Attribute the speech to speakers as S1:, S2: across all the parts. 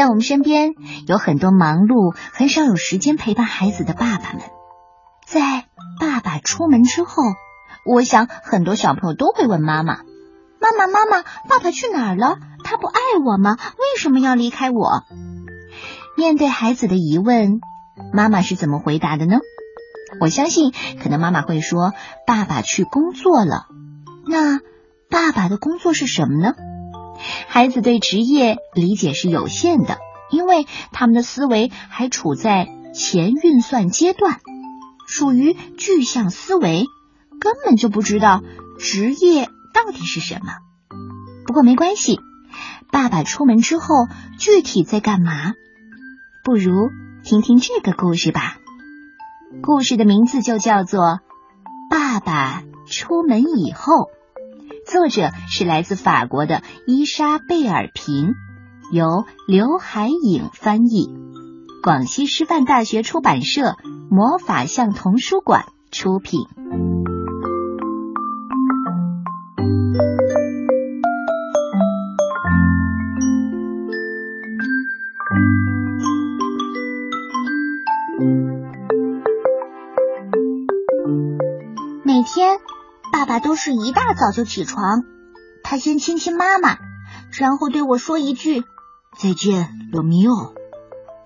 S1: 在我们身边有很多忙碌、很少有时间陪伴孩子的爸爸们。在爸爸出门之后，我想很多小朋友都会问妈妈：“妈妈，妈妈，爸爸去哪儿了？他不爱我吗？为什么要离开我？”面对孩子的疑问，妈妈是怎么回答的呢？我相信，可能妈妈会说：“爸爸去工作了。”那爸爸的工作是什么呢？孩子对职业理解是有限的，因为他们的思维还处在前运算阶段，属于具象思维，根本就不知道职业到底是什么。不过没关系，爸爸出门之后具体在干嘛？不如听听这个故事吧。故事的名字就叫做《爸爸出门以后》。作者是来自法国的伊莎贝尔平，由刘海颖翻译，广西师范大学出版社魔法象童书馆出品。
S2: 每天。爸爸都是一大早就起床，他先亲亲妈妈，然后对我说一句再见，罗密欧，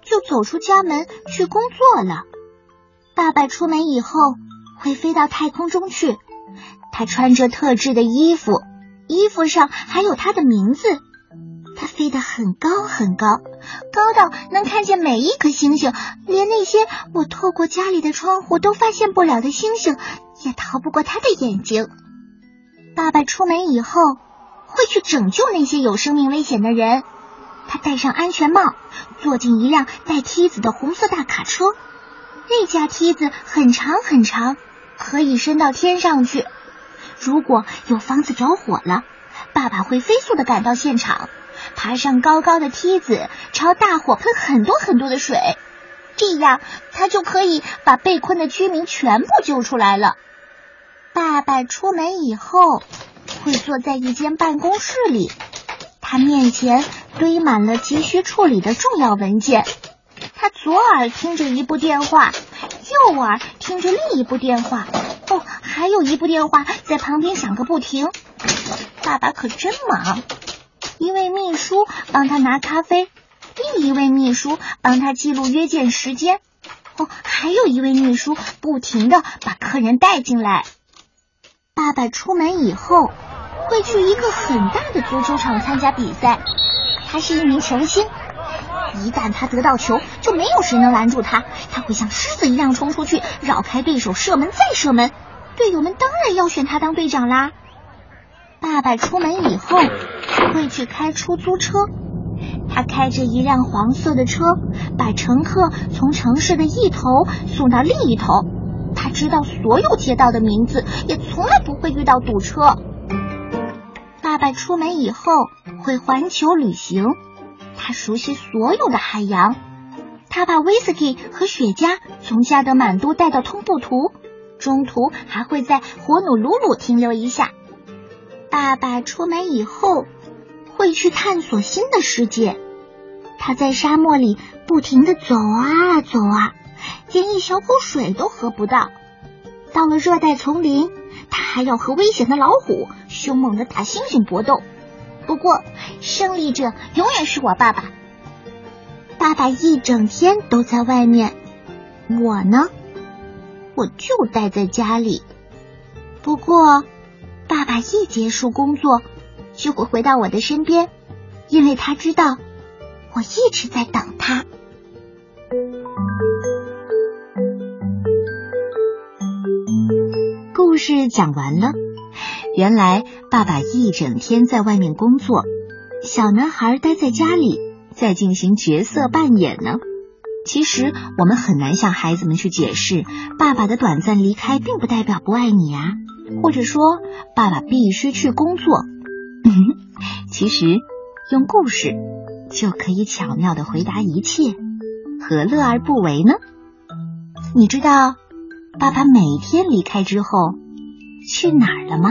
S2: 就走出家门去工作了。爸爸出门以后会飞到太空中去，他穿着特制的衣服，衣服上还有他的名字。他飞得很高很高，高到能看见每一颗星星，连那些我透过家里的窗户都发现不了的星星。也逃不过他的眼睛。爸爸出门以后会去拯救那些有生命危险的人。他戴上安全帽，坐进一辆带梯子的红色大卡车。那架梯子很长很长，可以伸到天上去。如果有房子着火了，爸爸会飞速的赶到现场，爬上高高的梯子，朝大火喷很多很多的水。这样，他就可以把被困的居民全部救出来了。爸爸出门以后，会坐在一间办公室里，他面前堆满了急需处理的重要文件。他左耳听着一部电话，右耳听着另一部电话，哦，还有一部电话在旁边响个不停。爸爸可真忙，一位秘书帮他拿咖啡，另一位秘书帮他记录约见时间，哦，还有一位秘书不停的把客人带进来。爸爸出门以后会去一个很大的足球场参加比赛。他是一名球星，一旦他得到球，就没有谁能拦住他。他会像狮子一样冲出去，绕开对手，射门再射门。队友们当然要选他当队长啦。爸爸出门以后会去开出租车，他开着一辆黄色的车，把乘客从城市的一头送到另一头。知道所有街道的名字，也从来不会遇到堵车。爸爸出门以后会环球旅行，他熟悉所有的海洋。他把威士忌和雪茄从加德满都带到通布图，中途还会在火努鲁鲁停留一下。爸爸出门以后会去探索新的世界，他在沙漠里不停的走啊走啊。连一小口水都喝不到。到了热带丛林，他还要和危险的老虎、凶猛的大猩猩搏斗。不过，胜利者永远是我爸爸。爸爸一整天都在外面，我呢，我就待在家里。不过，爸爸一结束工作，就会回到我的身边，因为他知道我一直在等他。
S1: 故事讲完了。原来爸爸一整天在外面工作，小男孩待在家里在进行角色扮演呢。其实我们很难向孩子们去解释，爸爸的短暂离开并不代表不爱你啊，或者说爸爸必须去工作。其实用故事就可以巧妙的回答一切，何乐而不为呢？你知道爸爸每天离开之后。去哪儿了吗？